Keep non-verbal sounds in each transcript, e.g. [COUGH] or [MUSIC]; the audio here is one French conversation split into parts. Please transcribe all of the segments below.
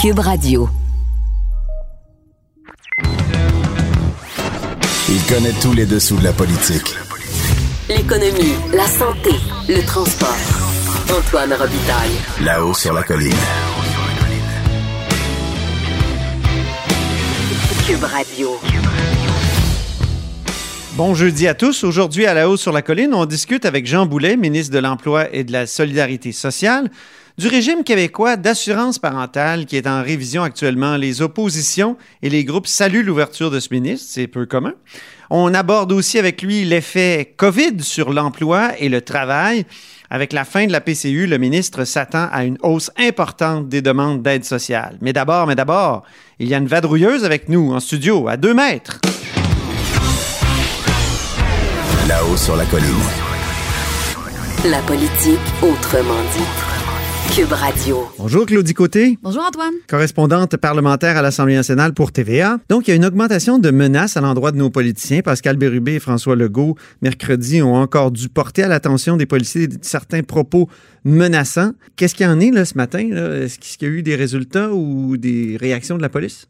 Cube Radio. Il connaît tous les dessous de la politique. L'économie, la santé, le transport. Antoine Robitaille. Là-haut sur la colline. Cube Radio. Bon jeudi à tous. Aujourd'hui, à la hausse sur la colline, on discute avec Jean Boulet, ministre de l'Emploi et de la Solidarité sociale, du régime québécois d'assurance parentale qui est en révision actuellement. Les oppositions et les groupes saluent l'ouverture de ce ministre, c'est peu commun. On aborde aussi avec lui l'effet COVID sur l'emploi et le travail. Avec la fin de la PCU, le ministre s'attend à une hausse importante des demandes d'aide sociale. Mais d'abord, mais d'abord, il y a une vadrouilleuse avec nous en studio, à deux mètres. Là-haut sur la colline. La politique autrement dit. Cube Radio. Bonjour Claudie Côté. Bonjour Antoine. Correspondante parlementaire à l'Assemblée nationale pour TVA. Donc, il y a une augmentation de menaces à l'endroit de nos politiciens. Pascal Bérubé et François Legault, mercredi, ont encore dû porter à l'attention des policiers certains propos menaçants. Qu'est-ce qu'il y en est là, ce matin? Est-ce qu'il y a eu des résultats ou des réactions de la police?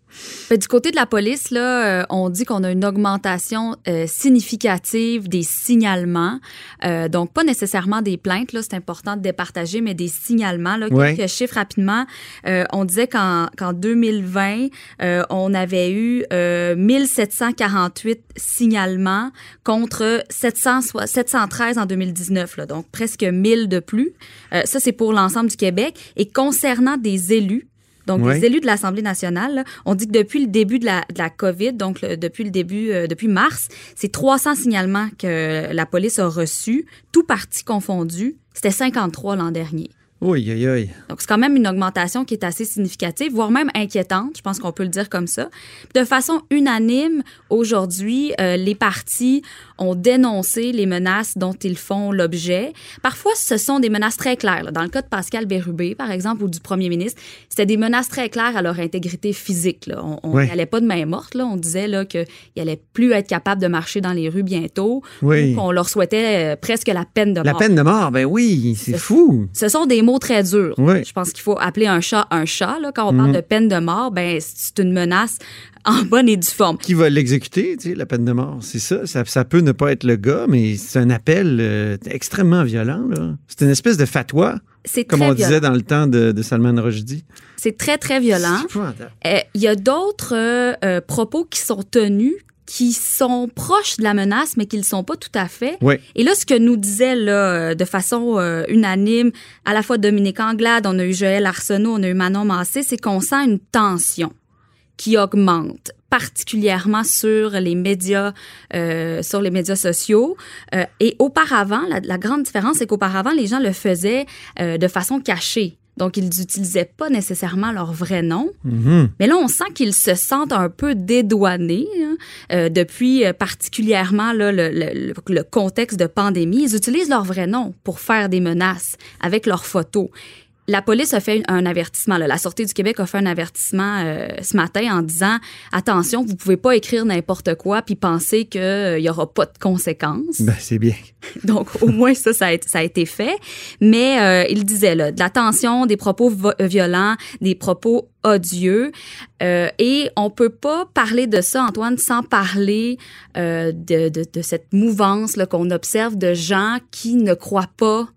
Ben, du côté de la police, là, euh, on dit qu'on a une augmentation euh, significative des signalements. Euh, donc, pas nécessairement des plaintes, là, c'est important de départager, mais des signalements. Là, Ouais. Quelques chiffres rapidement. Euh, on disait qu'en qu'en 2020, euh, on avait eu euh, 1748 signalements contre 700, soit- 713 en 2019. Là, donc, presque 1000 de plus. Euh, ça, c'est pour l'ensemble du Québec. Et concernant des élus, donc, Ouais. les élus de l'Assemblée nationale, là, on dit que depuis le début de la, de la COVID, donc le- depuis le début, euh, depuis mars, c'est 300 signalements que la police a reçus, tout parti confondu. C'était 53 l'an dernier. Oui, aïe, aïe. Donc, c'est quand même une augmentation qui est assez significative, voire même inquiétante, je pense qu'on peut le dire comme ça. De façon unanime, aujourd'hui, euh, les partis ont dénoncé les menaces dont ils font l'objet. Parfois, ce sont des menaces très claires. là. Dans le cas de Pascal Bérubé, par exemple, ou du premier ministre, c'était des menaces très claires à leur intégrité physique. Là. On on Oui. n'y allait pas de main morte. Là. On disait qu'ils n'allaient plus être capables de marcher dans les rues bientôt. Oui. ou qu'on leur souhaitait euh, presque la peine de La mort. peine de mort, ben oui, c'est fou. Ce sont des mots très durs. Oui. Je pense qu'il faut appeler un chat un chat. Là. Quand on parle Mhm. de peine de mort, ben c'est une menace en bonne et due forme. Qui va l'exécuter, tu sais, la peine de mort? C'est ça. ça. ça peut ne pas être le gars, mais c'est un appel euh, extrêmement violent. C'est une espèce de fatwa, C'est comme on violent. disait dans le temps de, de Salman Rushdie. C'est très, très violent. Euh, Il y a d'autres euh, propos qui sont tenus qui sont proches de la menace, mais qui ne le sont pas tout à fait. Oui. Et là, ce que nous disait là, de façon euh, unanime, à la fois Dominique Anglade, on a eu Joël Arsenault, on a eu Manon Massé, c'est qu'on sent une tension qui augmente particulièrement sur les médias euh, sur les médias sociaux Euh, et auparavant la, la grande différence c'est qu'auparavant les gens le faisaient euh, de façon cachée donc ils n'utilisaient pas nécessairement leur vrai nom Mhm. mais là, on sent qu'ils se sentent un peu dédouanés hein, euh, depuis euh, particulièrement là, le- le- le contexte de pandémie. Ils utilisent leur vrai nom pour faire des menaces avec leurs photos. La police a fait un avertissement. là. La Sûreté du Québec a fait un avertissement euh, ce matin en disant attention, vous pouvez pas écrire n'importe quoi puis penser qu'il y aura pas de conséquences. Ben, c'est bien. [LAUGHS] Donc, au moins, ça, ça a, été- ça a été fait. Mais euh, il disait, là, de la tension, des propos vo- violents, des propos odieux. Euh, et on peut pas parler de ça, Antoine, sans parler euh, de, de, de cette mouvance qu'on observe de gens qui ne croient pas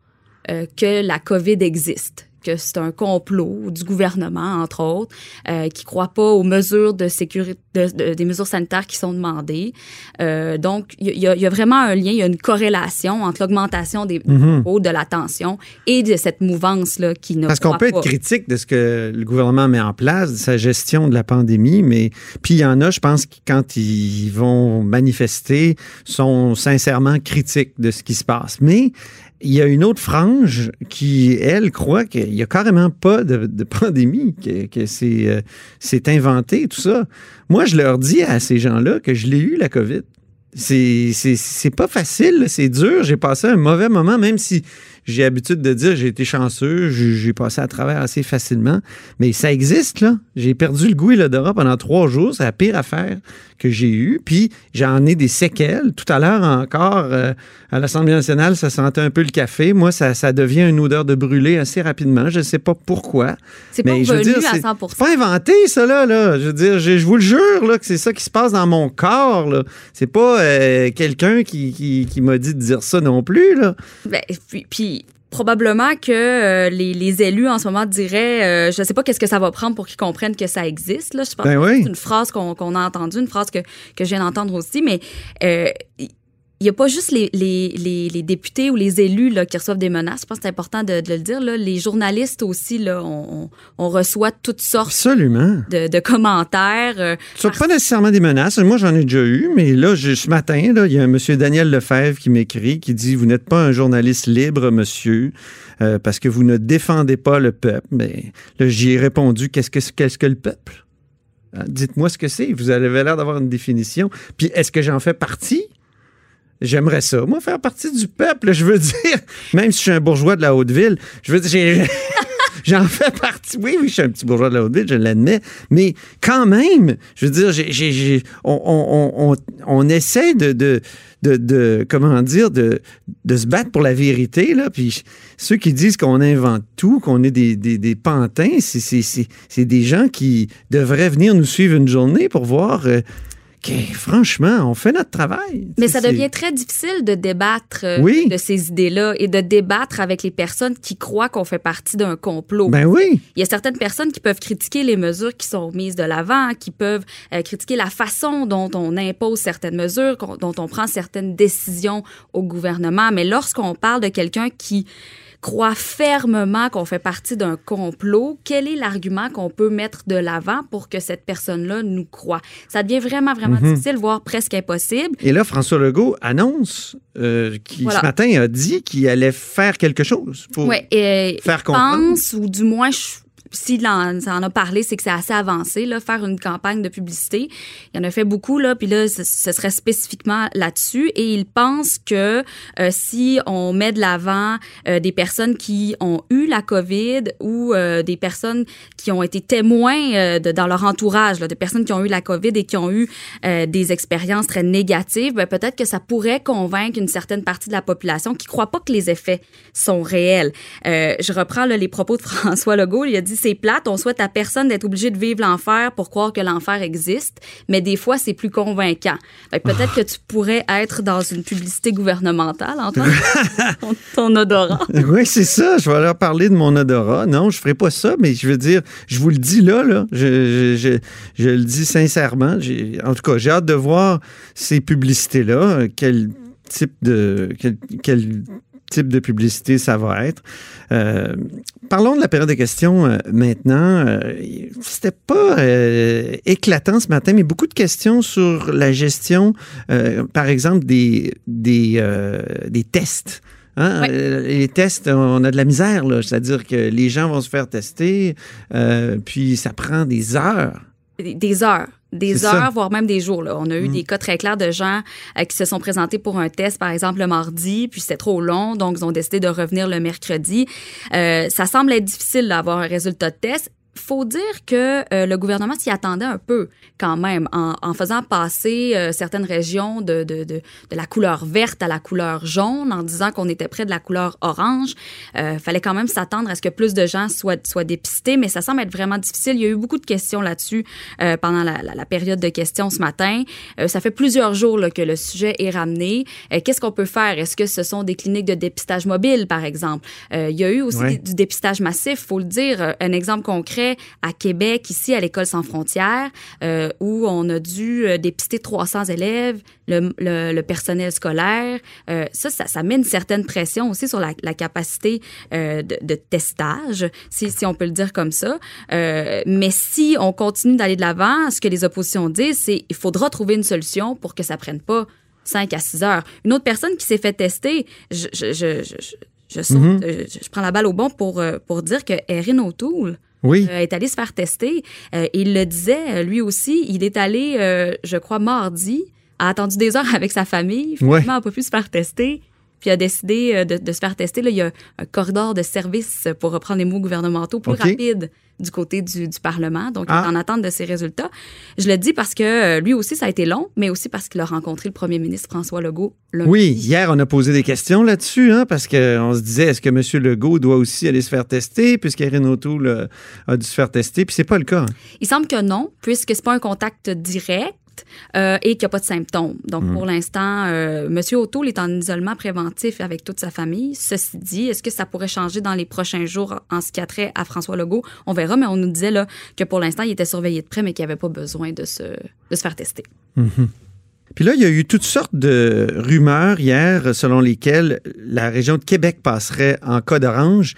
euh, que la COVID existe que c'est un complot du gouvernement, entre autres, euh, qui croient pas aux mesures de sécurité, de- de- des mesures sanitaires qui sont demandées. Euh, donc, il y, a- il y a vraiment un lien, il y a une corrélation entre l'augmentation des propos, de la tension et de cette mouvance-là qui ne Parce qu'on croit peut pas. être critique de ce que le gouvernement met en place, de sa gestion de la pandémie, mais puis il y en a, je pense, qui, quand ils vont manifester, sont sincèrement critiques de ce qui se passe. Mais il y a une autre frange qui, elle, croit qu'il n'y a carrément pas de, pandémie, que, euh, c'est inventé, tout ça. Moi, je leur dis à ces gens-là que je l'ai eu, la COVID. C'est c'est- pas facile, c'est dur. J'ai passé un mauvais moment, même si j'ai l'habitude de dire j'ai été chanceux, j'ai passé à travers assez facilement. Mais ça existe, là. J'ai perdu le goût et l'odorat pendant trois jours. C'est la pire affaire que j'ai eue. Puis j'en ai des séquelles. Tout à l'heure encore, euh, à l'Assemblée nationale, ça sentait un peu le café. Moi, ça, ça devient une odeur de brûlé assez rapidement. Je ne sais pas pourquoi. C'est pas je veux revenu dire, à c'est 100 c'est pas inventé, ça, là. là. Je veux dire, je, je vous le jure, là, que c'est ça qui se passe dans mon corps, là. C'est pas euh, quelqu'un qui, qui, qui m'a dit de dire ça non plus, là. Ben, puis, puis probablement que euh, les, les élus en ce moment diraient, euh, je sais pas qu'est-ce que ça va prendre pour qu'ils comprennent que ça existe. Là. Je pense Ben que oui. c'est une phrase qu'on qu'on a entendue, une phrase que, que je viens d'entendre aussi, mais euh, il n'y a pas juste les, les, les, les députés ou les élus là, qui reçoivent des menaces. Je pense que c'est important de, de le dire. Là. Les journalistes aussi, là, on, reçoit toutes sortes Absolument. de, de commentaires. euh, Ce pas nécessairement des menaces. Moi, j'en ai déjà eu, mais là, ce matin, il y a un monsieur Daniel Lefebvre qui m'écrit, qui dit Vous n'êtes pas un journaliste libre, monsieur, euh, parce que vous ne défendez pas le peuple. Mais là, j'y ai répondu Qu'est-ce que qu'est-ce que le peuple? Hein, Dites-moi ce que c'est. Vous avez l'air d'avoir une définition. Puis, est-ce que j'en fais partie? J'aimerais ça, moi, faire partie du peuple. Je veux dire, [LAUGHS] même si je suis un bourgeois de la Haute-Ville, je veux dire, [LAUGHS] J'en fais partie. Oui, oui, je suis un petit bourgeois de la Haute-Ville, je l'admets. Mais quand même, je veux dire, on, essaie de, de, de, comment dire, de, se battre pour la vérité. Là. Puis ceux qui disent qu'on invente tout, qu'on est des, pantins, c'est des gens qui devraient venir nous suivre une journée pour voir euh, franchement, on fait notre travail. Mais ça devient très difficile de débattre euh, Oui. de ces idées-là et de débattre avec les personnes qui croient qu'on fait partie d'un complot. Ben oui. Il y a certaines personnes qui peuvent critiquer les mesures qui sont mises de l'avant, qui peuvent euh, critiquer la façon dont on impose certaines mesures, dont on prend certaines décisions au gouvernement. Mais lorsqu'on parle de quelqu'un qui croit fermement qu'on fait partie d'un complot, quel est l'argument qu'on peut mettre de l'avant pour que cette personne-là nous croit? Ça devient vraiment, vraiment Mhm. difficile, voire presque impossible. Et là, François Legault annonce euh, qui Voilà. ce matin a dit qu'il allait faire quelque chose pour Ouais, et faire je comprendre. pense, ou du moins, je- s'il en, en a parlé, c'est que c'est assez avancé, là, faire une campagne de publicité. Il en a fait beaucoup, là, puis là, ce, serait spécifiquement là-dessus. Et il pense que euh, si on met de l'avant euh, des personnes qui ont eu la COVID ou euh, des personnes qui ont été témoins de, dans leur entourage, là, des personnes qui ont eu la COVID et qui ont eu des expériences très négatives, ben, peut-être que ça pourrait convaincre une certaine partie de la population qui croit pas que les effets sont réels. Je reprends là, les propos de [LAUGHS] François Legault. Il a dit c'est plate, on souhaite à personne d'être obligé de vivre l'enfer pour croire que l'enfer existe, mais des fois c'est plus convaincant. Peut-être que tu pourrais être dans une publicité gouvernementale, Antoine, [LAUGHS] ton, ton odorat. Oui, c'est ça. Je vais leur parler de mon odorat. Non, je ferai pas ça, mais je veux dire, je vous le dis là, là. Je, je, je, je le dis sincèrement. En tout cas, j'ai hâte de voir ces publicités-là. euh, Quel type de quel, quel type de publicité ça va être. Euh, parlons de la période de questions euh, maintenant. Euh, C'était pas euh, éclatant ce matin, mais beaucoup de questions sur la gestion, par exemple, des, des, des tests. Hein? Les tests, on a de la misère. C'est-à-dire que les gens vont se faire tester, puis ça prend des heures. Des heures. Des heures, ça. voire même des jours. Là. On a eu Mm. des cas très clairs de gens euh, qui se sont présentés pour un test, par exemple, le mardi, puis c'était trop long, donc ils ont décidé de revenir le mercredi. Euh, ça semble être difficile d'avoir un résultat de test. Faut dire que euh, le gouvernement s'y attendait un peu quand même en, en faisant passer euh, certaines régions de, de, de, de la couleur verte à la couleur jaune, en disant qu'on était près de la couleur orange. Euh, fallait quand même s'attendre à ce que plus de gens soient, soient dépistés, mais ça semble être vraiment difficile. Il y a eu beaucoup de questions là-dessus euh, pendant la, la, la période de questions ce matin. Euh, ça fait plusieurs jours là, que le sujet est ramené. Euh, Qu'est-ce qu'on peut faire? Est-ce que ce sont des cliniques de dépistage mobile, par exemple? Euh, il y a eu aussi Ouais. du dépistage massif, faut le dire. Un exemple concret à Québec, ici à l'École sans frontières, euh, où on a dû euh, dépister 300 élèves, le, le, le personnel scolaire. Euh, ça, ça, ça met une certaine pression aussi sur la, la capacité euh, de, de testage, si, si on peut le dire comme ça. Mais si on continue d'aller de l'avant, ce que les oppositions disent, c'est il faudra trouver une solution pour que ça prenne pas 5 à 6 heures. Une autre personne qui s'est fait tester, je, je, je, je, je- je saute, je, je prends la balle au bon pour, pour dire que Erin O'Toole Oui. euh, est allé se faire tester. Euh, il le disait, euh, lui aussi, il est allé, euh, je crois, mardi, a attendu des heures [LAUGHS] avec sa famille, finalement, Ouais. n'a pas pu se faire tester. Puis a décidé euh, de, de se faire tester. Là, il y a un corridor de service, pour reprendre les mots gouvernementaux, plus rapide du côté du, du Parlement. Donc, il Ah. est en attente de ces résultats. Je le dis parce que euh, lui aussi, ça a été long, mais aussi parce qu'il a rencontré le premier ministre François Legault lundi. Oui, hier, on a posé des questions là-dessus, hein, parce qu'on se disait, est-ce que M. Legault doit aussi aller se faire tester, puisqu'Erin O'Toole euh, a dû se faire tester, puis c'est pas le cas. hein. Il semble que non, puisque c'est pas un contact direct. Euh, et qu'il n'y a pas de symptômes. Donc, Hmm. pour l'instant, euh, M. O'Toole est en isolement préventif avec toute sa famille. Ceci dit, est-ce que ça pourrait changer dans les prochains jours en ce qui a trait à François Legault? On verra, mais on nous disait là, que pour l'instant, il était surveillé de près, mais qu'il n'y avait pas besoin de se, de se faire tester. Puis là, il y a eu toutes sortes de rumeurs hier selon lesquelles la région de Québec passerait en code orange.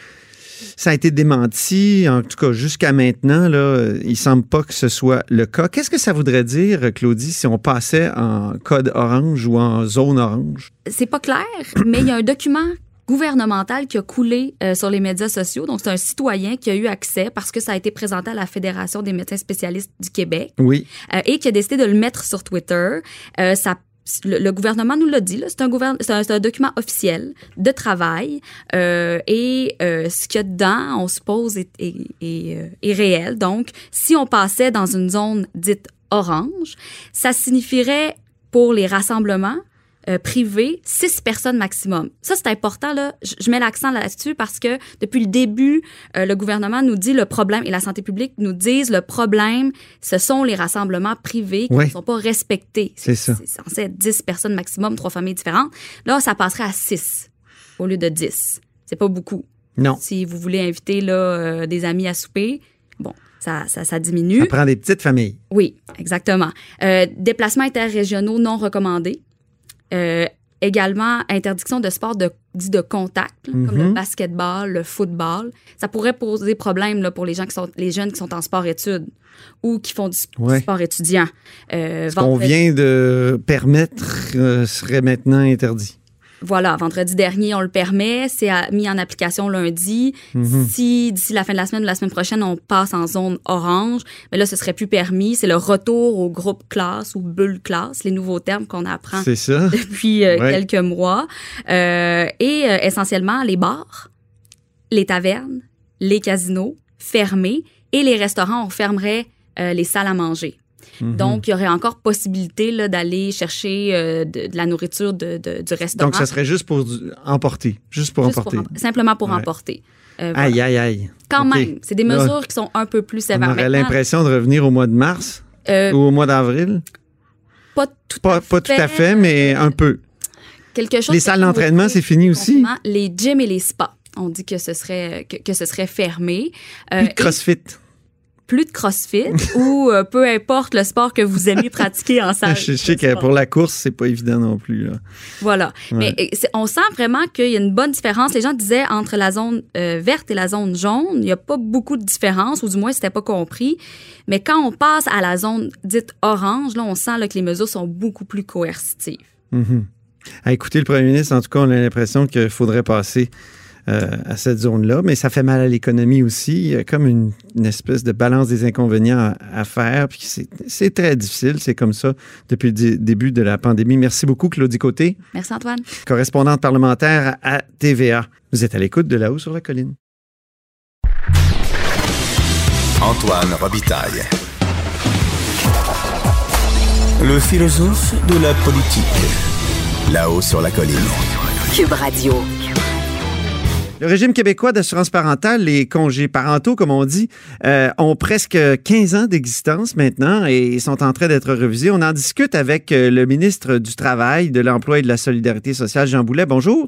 Ça a été démenti, en tout cas jusqu'à maintenant, là, il semble pas que ce soit le cas. Qu'est-ce que ça voudrait dire, Claudie, si on passait en code orange ou en zone orange? c'est pas clair, mais il y a un document gouvernemental qui a coulé euh, sur les médias sociaux. Donc, c'est un citoyen qui a eu accès parce que ça a été présenté à la Fédération des médecins spécialistes du Québec Oui. euh, et qui a décidé de le mettre sur Twitter. Euh, ça le, gouvernement nous l'a dit, c'est un, un, un document officiel de travail euh, et euh, ce qu'il y a dedans, on suppose, est, est, est, euh, est réel. Donc, si on passait dans une zone dite orange, ça signifierait pour les rassemblements euh, privés, six personnes maximum. Ça, c'est important, là. Je, mets l'accent là-dessus parce que depuis le début, euh, le gouvernement nous dit le problème et la santé publique nous disent le problème, ce sont les rassemblements privés qui Ouais. ne sont pas respectés. C'est ça. C'est censé être 10 personnes maximum, trois familles différentes. Là, ça passerait à 6 au lieu de 10. C'est pas beaucoup. Non. Si vous voulez inviter là, euh, des amis à souper, bon, ça, ça, ça diminue. Ça prend des petites familles. Oui, exactement. Euh, déplacements interrégionaux non recommandés. Euh, également, interdiction de sport de, dit de contact, là, comme Mhm. le basketball, le football. Ça pourrait poser problème là, pour les gens qui sont les jeunes qui sont en sport-études ou qui font du, Ouais. sport étudiant. Euh, Ce qu'on vient de permettre euh, serait maintenant interdit. Voilà, vendredi dernier, on le permet. C'est mis en application lundi. Mhm. Si d'ici la fin de la semaine ou la semaine prochaine, on passe en zone orange, mais là, ce serait plus permis. C'est le retour au groupe classe ou bulle classe, les nouveaux termes qu'on apprend ça. [LAUGHS] depuis euh, Ouais. quelques mois. Euh, et euh, essentiellement, les bars, les tavernes, les casinos fermés et les restaurants, on fermerait euh, les salles à manger. Mhm. Donc, il y aurait encore possibilité d'aller chercher euh, de, de la nourriture de, de- du restaurant. Donc, ça serait juste pour du- emporter. Juste pour Juste emporter. pour simplement pour Ouais. emporter. Euh, voilà. Aïe, aïe, aïe. Quand même, c'est des Là, mesures qui sont un peu plus On sévères. aurait Maintenant, l'impression de revenir au mois de mars euh, ou au mois d'avril? pas tout Pas, à pas tout à fait, mais un peu. quelque chose. Les salles d'entraînement, c'est fini aussi? Les gyms et les spas. On dit que ce serait que, que ce serait fermé. Euh, Plus de et crossfit. Plus de CrossFit [LAUGHS] ou euh, peu importe le sport que vous aimez pratiquer en salle. [LAUGHS] Je, je sais que pour la course, c'est pas évident non plus. là. Voilà. Ouais. Mais euh, on sent vraiment qu'il y a une bonne différence. Les gens disaient entre la zone euh, verte et la zone jaune, il n'y a pas beaucoup de différence, ou du moins, c'était pas compris. Mais quand on passe à la zone dite orange, là, on sent là, que les mesures sont beaucoup plus coercitives. Mhm. À écouter le premier ministre, en tout cas, on a l'impression qu'il faudrait passer euh, à cette zone-là, mais ça fait mal à l'économie aussi. Il y a comme une, une espèce de balance des inconvénients à, à faire, puis c'est c'est très difficile. C'est comme ça depuis le début de la pandémie. Merci beaucoup, Claudie Côté, Merci, Antoine. correspondante parlementaire à TVA. Vous êtes à l'écoute de là-haut sur la colline. Antoine Robitaille. Le philosophe de la politique. Là-haut sur la colline. Cube Radio. Le régime québécois d'assurance parentale, les congés parentaux, comme on dit, euh, ont presque 15 ans d'existence maintenant et sont en train d'être revisés. On en discute avec euh, le ministre du Travail, de l'Emploi et de la Solidarité sociale, Jean Boulet. Bonjour.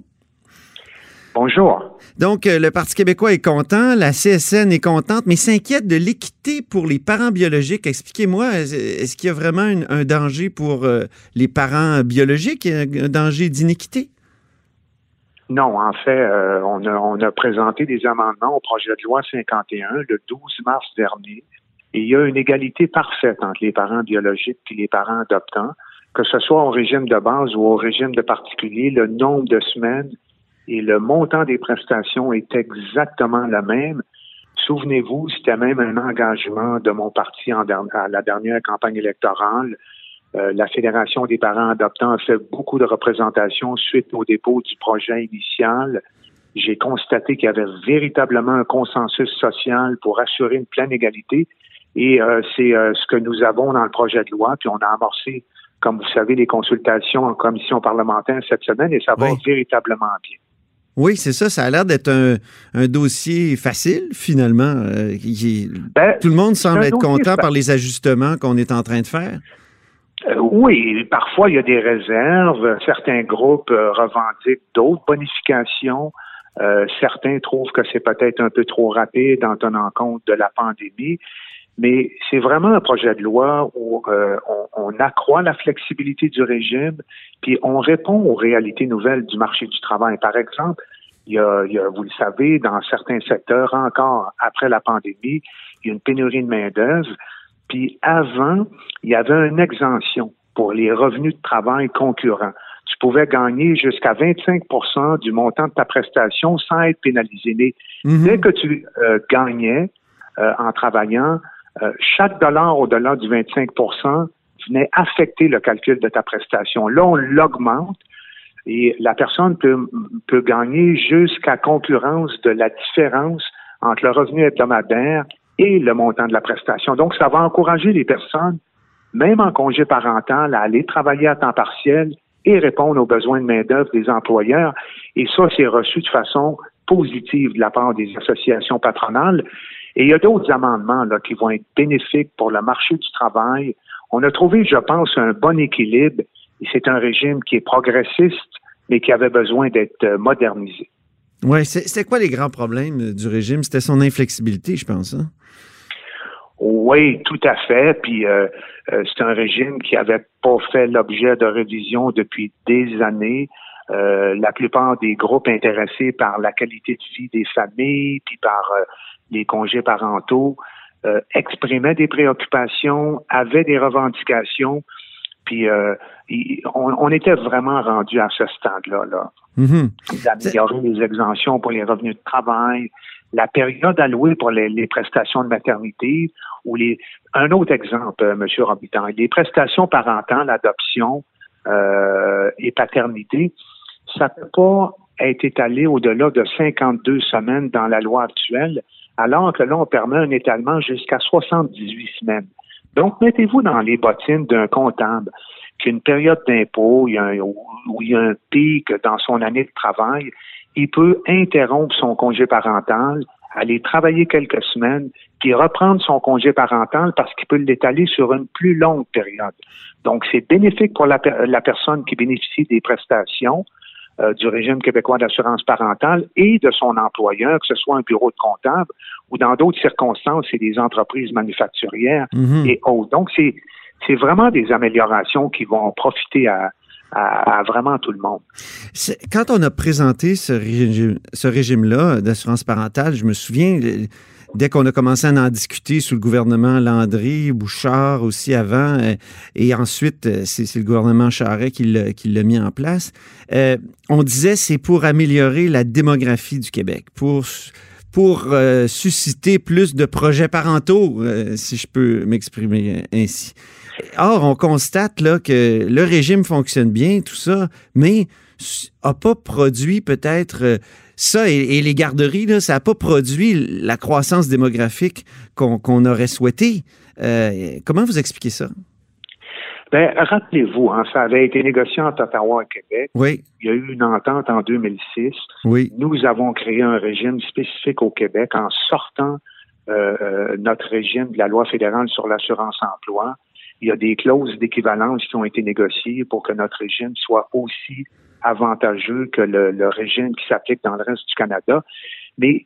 Bonjour. Donc, euh, le Parti québécois est content, la CSN est contente, mais s'inquiète de l'équité pour les parents biologiques. Expliquez-moi, est- est-ce qu'il y a vraiment un danger pour euh, les parents biologiques, un un danger d'inéquité? Non, en fait, euh, on, a, présenté des amendements au projet de loi 51 le 12 mars dernier. Il y a une égalité parfaite entre les parents biologiques et les parents adoptants, que ce soit au régime de base ou au régime de particulier, le nombre de semaines et le montant des prestations est exactement le même. Souvenez-vous, c'était même un engagement de mon parti en à la dernière campagne électorale Euh, la Fédération des parents adoptants a fait beaucoup de représentations suite au dépôt du projet initial. J'ai constaté qu'il y avait véritablement un consensus social pour assurer une pleine égalité. Et euh, c'est euh, ce que nous avons dans le projet de loi. Puis on a amorcé, comme vous savez, les consultations en commission parlementaire cette semaine et ça va Oui. véritablement bien. Oui, c'est ça. Ça a l'air d'être un, un dossier facile, finalement. euh, Ben, tout le monde semble être content par les ajustements qu'on est en train de faire. Euh, oui, parfois il y a des réserves. Certains groupes euh, revendiquent d'autres bonifications. Euh, certains trouvent que c'est peut-être un peu trop rapide en tenant compte de la pandémie. Mais c'est vraiment un projet de loi où euh, on, on accroît la flexibilité du régime, puis on répond aux réalités nouvelles du marché du travail. Par exemple, il y a, il y a, vous le savez, dans certains secteurs, encore après la pandémie, il y a une pénurie de main-d'œuvre. Puis avant, il y avait une exemption pour les revenus de travail concurrents. Tu pouvais gagner jusqu'à 25% du montant de ta prestation sans être pénalisé. Mais Mhm. dès que tu euh, gagnais euh, en travaillant, euh, chaque dollar au-delà du 25% venait affecter le calcul de ta prestation. Là, on l'augmente et la personne peut, peut gagner jusqu'à concurrence de la différence entre le revenu hebdomadaire et le montant de la prestation. Donc, ça va encourager les personnes, même en congé parental, à aller travailler à temps partiel et répondre aux besoins de main-d'œuvre des employeurs. Et ça, c'est reçu de façon positive de la part des associations patronales. Et il y a d'autres amendements qui vont être bénéfiques pour le marché du travail. On a trouvé, je pense, un bon équilibre. Et c'est un régime qui est progressiste, mais qui avait besoin d'être euh, modernisé. Oui, c'était quoi les grands problèmes du régime? C'était son inflexibilité, je pense. hein? Oui, tout à fait. Puis euh, euh, c'est un régime qui avait pas fait l'objet de révision depuis des années. Euh, la plupart des groupes intéressés par la qualité de vie des familles, puis par les congés parentaux, exprimaient des préoccupations, avaient des revendications, puis on, on était vraiment rendu à ce stade-là. Là D'améliorer les exemptions pour les revenus de travail, la période allouée pour les, prestations de maternité ou les un autre exemple, euh, Monsieur Robitaille, les prestations parentales, adoption euh, et paternité, ça ne peut pas être étalé au-delà de 52 semaines dans la loi actuelle, alors que là, on permet un étalement jusqu'à 78 semaines. Donc, mettez-vous dans les bottines d'un comptable qu'une période d'impôt, où il y a un pic dans son année de travail, il peut interrompre son congé parental, aller travailler quelques semaines, puis reprendre son congé parental parce qu'il peut l'étaler sur une plus longue période. Donc, c'est bénéfique pour la, per- la personne qui bénéficie des prestations euh, du régime québécois d'assurance parentale et de son employeur, que ce soit un bureau de comptable ou dans d'autres circonstances, c'est des entreprises manufacturières Mhm. et autres. Donc, c'est c'est vraiment des améliorations qui vont profiter à, vraiment tout le monde. Quand on a présenté ce régime, ce régime-là d'assurance parentale, je me souviens, dès qu'on a commencé à en discuter sous le gouvernement Landry, Bouchard aussi avant, euh, et ensuite, euh, c'est le gouvernement Charest qui l'a mis en place, euh, on disait c'est pour améliorer la démographie du Québec, pour susciter plus de projets parentaux, si je peux m'exprimer ainsi. Or, on constate là, que le régime fonctionne bien, tout ça, mais n'a pas produit peut-être euh, ça et, et les garderies, là, ça n'a pas produit la croissance démographique qu'on aurait souhaité. Euh, comment vous expliquez ça? Ben, rappelez-vous, hein, ça avait été négocié entre Ottawa et Québec. Oui, Il y a eu une entente en 2006. oui. Nous avons créé un régime spécifique au Québec en sortant euh, notre régime de la loi fédérale sur l'assurance-emploi. Il y a des clauses d'équivalence qui ont été négociées pour que notre régime soit aussi avantageux que le, régime qui s'applique dans le reste du Canada. Mais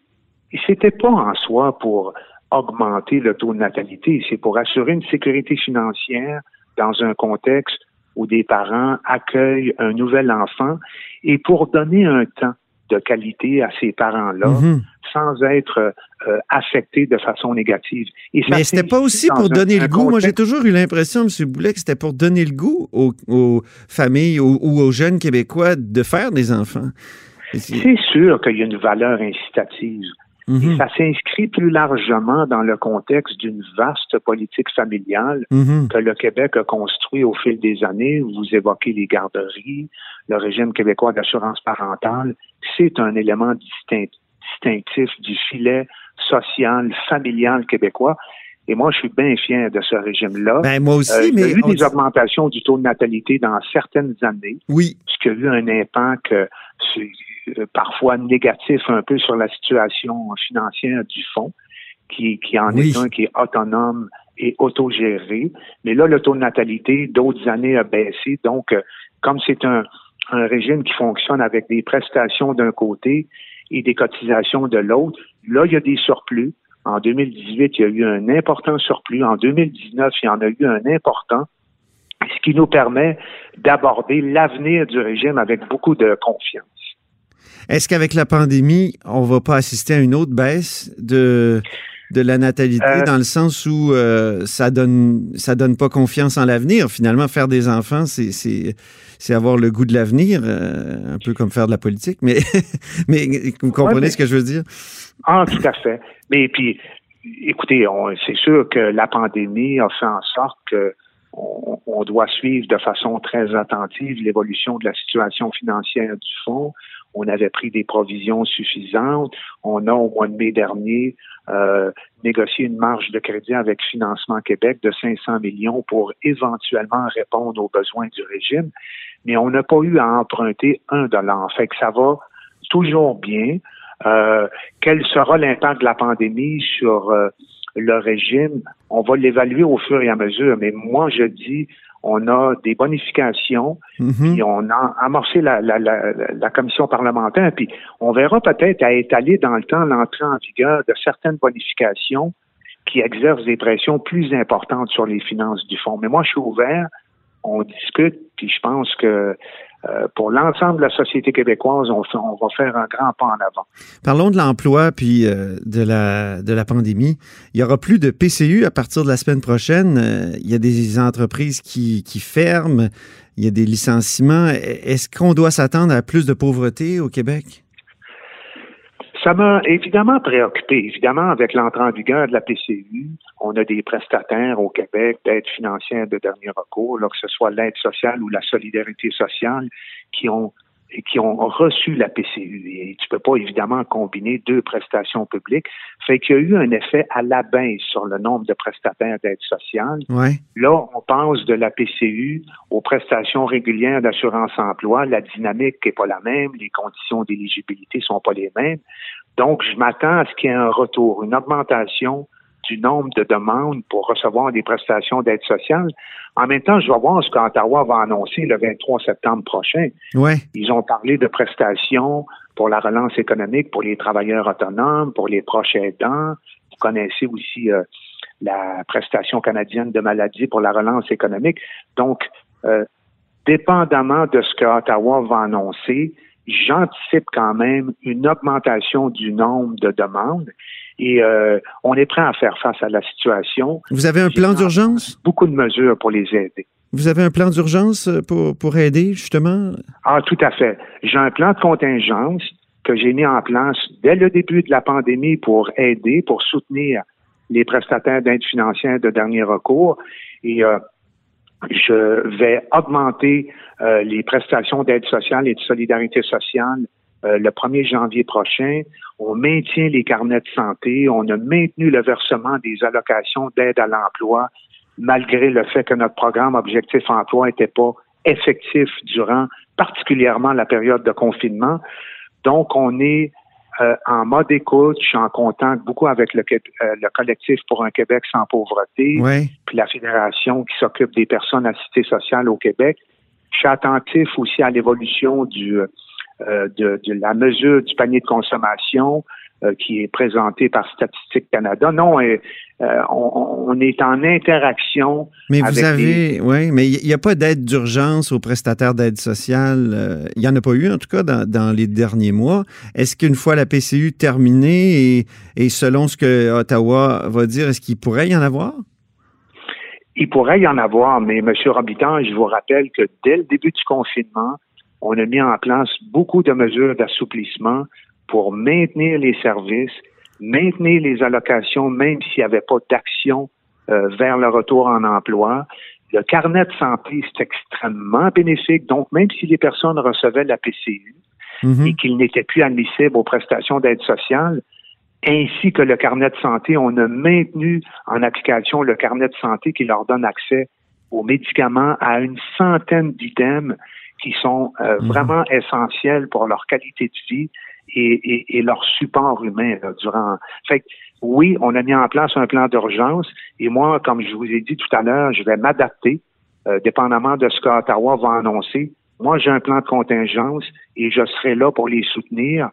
c'était pas en soi pour augmenter le taux de natalité, c'est pour assurer une sécurité financière dans un contexte où des parents accueillent un nouvel enfant et pour donner un temps de qualité à ces parents-là Mhm. sans être euh, affectés de façon négative. Et ça Mais c'était pas aussi pour donner le goût. Moi, j'ai toujours eu l'impression, M. Boulet, que c'était pour donner le goût aux, aux familles aux- ou aux jeunes Québécois de faire des enfants. C'est sûr qu'il y a une valeur incitative Mhm. Ça s'inscrit plus largement dans le contexte d'une vaste politique familiale Mhm. que le Québec a construit au fil des années. Vous évoquez les garderies, le régime québécois d'assurance parentale. C'est un élément distinct- distinctif du filet social, familial québécois. Et moi, je suis bien fier de ce régime-là. Ben, moi aussi, Euh, il y a mais. eu des dit- augmentations du taux de natalité dans certaines années Oui. ce qui a eu un impact euh, sur- parfois négatif un peu sur la situation financière du fonds, qui, qui en Oui. est un qui est autonome et autogéré. Mais là, le taux de natalité d'autres années a baissé. Donc, euh, comme c'est un, un régime qui fonctionne avec des prestations d'un côté et des cotisations de l'autre, là, il y a des surplus. En 2018, il y a eu un important surplus. En 2019, il y en a eu un important ce qui nous permet d'aborder l'avenir du régime avec beaucoup de confiance. Est-ce qu'avec la pandémie, on va pas assister à une autre baisse de, de la natalité Euh, dans le sens où euh, ça donne ça donne pas confiance en l'avenir? Finalement, faire des enfants, c'est avoir le goût de l'avenir, euh, un peu comme faire de la politique. Mais [LAUGHS] mais vous comprenez Ouais, mais- ce que je veux dire? Ah, tout à fait. Mais puis, écoutez, c'est sûr que la pandémie a fait en sorte que on, doit suivre de façon très attentive l'évolution de la situation financière du fonds. On avait pris des provisions suffisantes. On a, au mois de mai dernier, euh, négocié une marge de crédit avec Financement Québec de 500 millions pour éventuellement répondre aux besoins du régime. Mais on n'a pas eu à emprunter un dollar. Fait que ça va toujours bien. Euh, quel sera l'impact de la pandémie sur euh, le régime? On va l'évaluer au fur et à mesure, mais moi, je dis, on a des bonifications, Mhm. puis on a amorcé la, la, la, la commission parlementaire, puis on verra peut-être à étaler dans le temps l'entrée en vigueur de certaines bonifications qui exercent des pressions plus importantes sur les finances du fonds. Mais moi, je suis ouvert, on discute, puis je pense que euh, pour l'ensemble de la société québécoise, on, va faire un grand pas en avant. Parlons de l'emploi puis euh, de la pandémie. Il y aura plus de PCU à partir de la semaine prochaine. Euh, il y a des entreprises qui, qui ferment. Il y a des licenciements. Est-ce qu'on doit s'attendre à plus de pauvreté au Québec? Ça m'a évidemment préoccupé. Évidemment, avec l'entrée en vigueur de la PCU, on a des prestataires au Québec d'aide financière de dernier recours, là, que ce soit l'aide sociale ou la solidarité sociale, qui ont qui ont reçu la PCU. Et tu peux pas évidemment combiner deux prestations publiques. Fait qu'il y a eu un effet à la baisse sur le nombre de prestataires d'aide sociale. Ouais. Là, on passe de la PCU aux prestations régulières d'assurance emploi. La dynamique n'est pas la même, les conditions d'éligibilité sont pas les mêmes. Donc, je m'attends à ce qu'il y ait un retour, une augmentation du nombre de demandes pour recevoir des prestations d'aide sociale. En même temps, je vais voir ce qu'Ottawa va annoncer le 23 septembre prochain. Ouais. Ils ont parlé de prestations pour la relance économique pour les travailleurs autonomes, pour les proches aidants. Vous connaissez aussi euh, la prestation canadienne de maladie pour la relance économique. Donc, euh, dépendamment de ce que Ottawa va annoncer, j'anticipe quand même une augmentation du nombre de demandes et euh, on est prêt à faire face à la situation. Vous avez un plan d'urgence? Beaucoup de mesures pour les aider. Vous avez un plan d'urgence euh, pour, pour aider, justement? Ah, tout à fait. J'ai un plan de contingence que j'ai mis en place dès le début de la pandémie pour aider, pour soutenir les prestataires d'aide financière de dernier recours. Et euh, je vais augmenter euh, les prestations d'aide sociale et de solidarité sociale euh, le 1er janvier prochain. On maintient les carnets de santé. On a maintenu le versement des allocations d'aide à l'emploi, malgré le fait que notre programme Objectif Emploi n'était pas effectif durant particulièrement la période de confinement. Donc, on est euh, en mode écoute. Je suis en contact beaucoup avec le, euh, le collectif pour un Québec sans pauvreté, puis la fédération qui s'occupe des personnes assistées sociales au Québec. Je suis attentif aussi à l'évolution du euh, de, de la mesure du panier de consommation euh, qui est présentée par Statistique Canada. Non, euh, on, on est en interaction Mais vous avez, oui, mais il n'y a pas d'aide d'urgence aux prestataires d'aide sociale. euh, Il n'y en a pas eu, en tout cas, dans, dans les derniers mois. Est-ce qu'une fois la PCU terminée et, et selon ce que Ottawa va dire, est-ce qu'il pourrait y en avoir? Il pourrait y en avoir, mais M. Robitaille, je vous rappelle que dès le début du confinement, on a mis en place beaucoup de mesures d'assouplissement pour maintenir les services, maintenez les allocations même s'il n'y avait pas d'action euh, vers le retour en emploi. Le carnet de santé, c'est extrêmement bénéfique. Donc, même si les personnes recevaient la PCU Mhm. et qu'ils n'étaient plus admissibles aux prestations d'aide sociale, ainsi que le carnet de santé, on a maintenu en application le carnet de santé qui leur donne accès aux médicaments à une centaine d'items qui sont euh, Mhm. vraiment essentiels pour leur qualité de vie et, et- et leur support humain là, durant. Fait que, oui, on a mis en place un plan d'urgence et moi, comme je vous ai dit tout à l'heure, je vais m'adapter euh, dépendamment de ce qu'Ottawa va annoncer. Moi, j'ai un plan de contingence et je serai là pour les soutenir.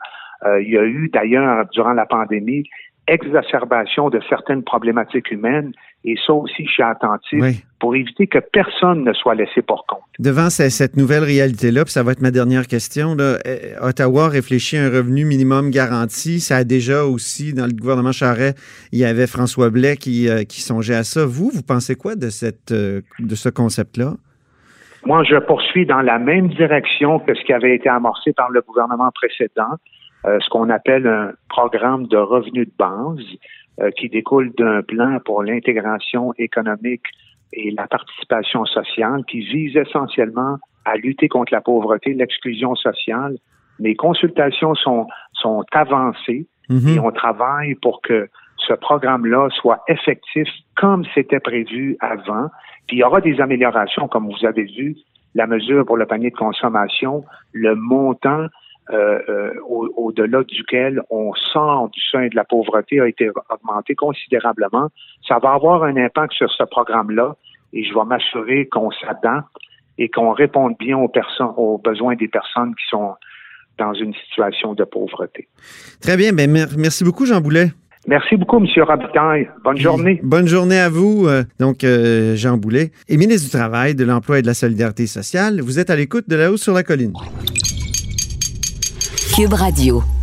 Euh, il y a eu d'ailleurs, durant la pandémie, exacerbation de certaines problématiques humaines et ça aussi, je suis attentif Oui. pour éviter que personne ne soit laissé pour compte. Devant ce- cette nouvelle réalité-là, puis ça va être ma dernière question, là, euh, Ottawa réfléchit à un revenu minimum garanti. Ça a déjà aussi, dans le gouvernement Charret, il y avait François Blais qui, euh, qui songeait à ça. Vous, vous pensez quoi de, cette, euh, de ce concept-là? Moi, je poursuis dans la même direction que ce qui avait été amorcé par le gouvernement précédent, euh, ce qu'on appelle un programme de revenus de base euh, qui découle d'un plan pour l'intégration économique et la participation sociale qui vise essentiellement à lutter contre la pauvreté, l'exclusion sociale. Les consultations sont, sont avancées Mhm. et on travaille pour que ce programme-là soit effectif comme c'était prévu avant. Puis il y aura des améliorations, comme vous avez vu, la mesure pour le panier de consommation, le montant euh, euh, au- au-delà duquel on sort du sein de la pauvreté a été augmenté considérablement. Ça va avoir un impact sur ce programme-là et je vais m'assurer qu'on s'adapte et qu'on réponde bien aux, personnes, aux besoins des personnes qui sont dans une situation de pauvreté. Très bien. Ben, mer- merci beaucoup, Jean Boulet. Merci beaucoup, M. Robitaille. Bonne journée. Bonne journée à vous. euh, donc, euh, Jean Boulet, et ministre du Travail, de l'Emploi et de la Solidarité sociale. Vous êtes à l'écoute de La Hausse sur la colline. Cube Radio.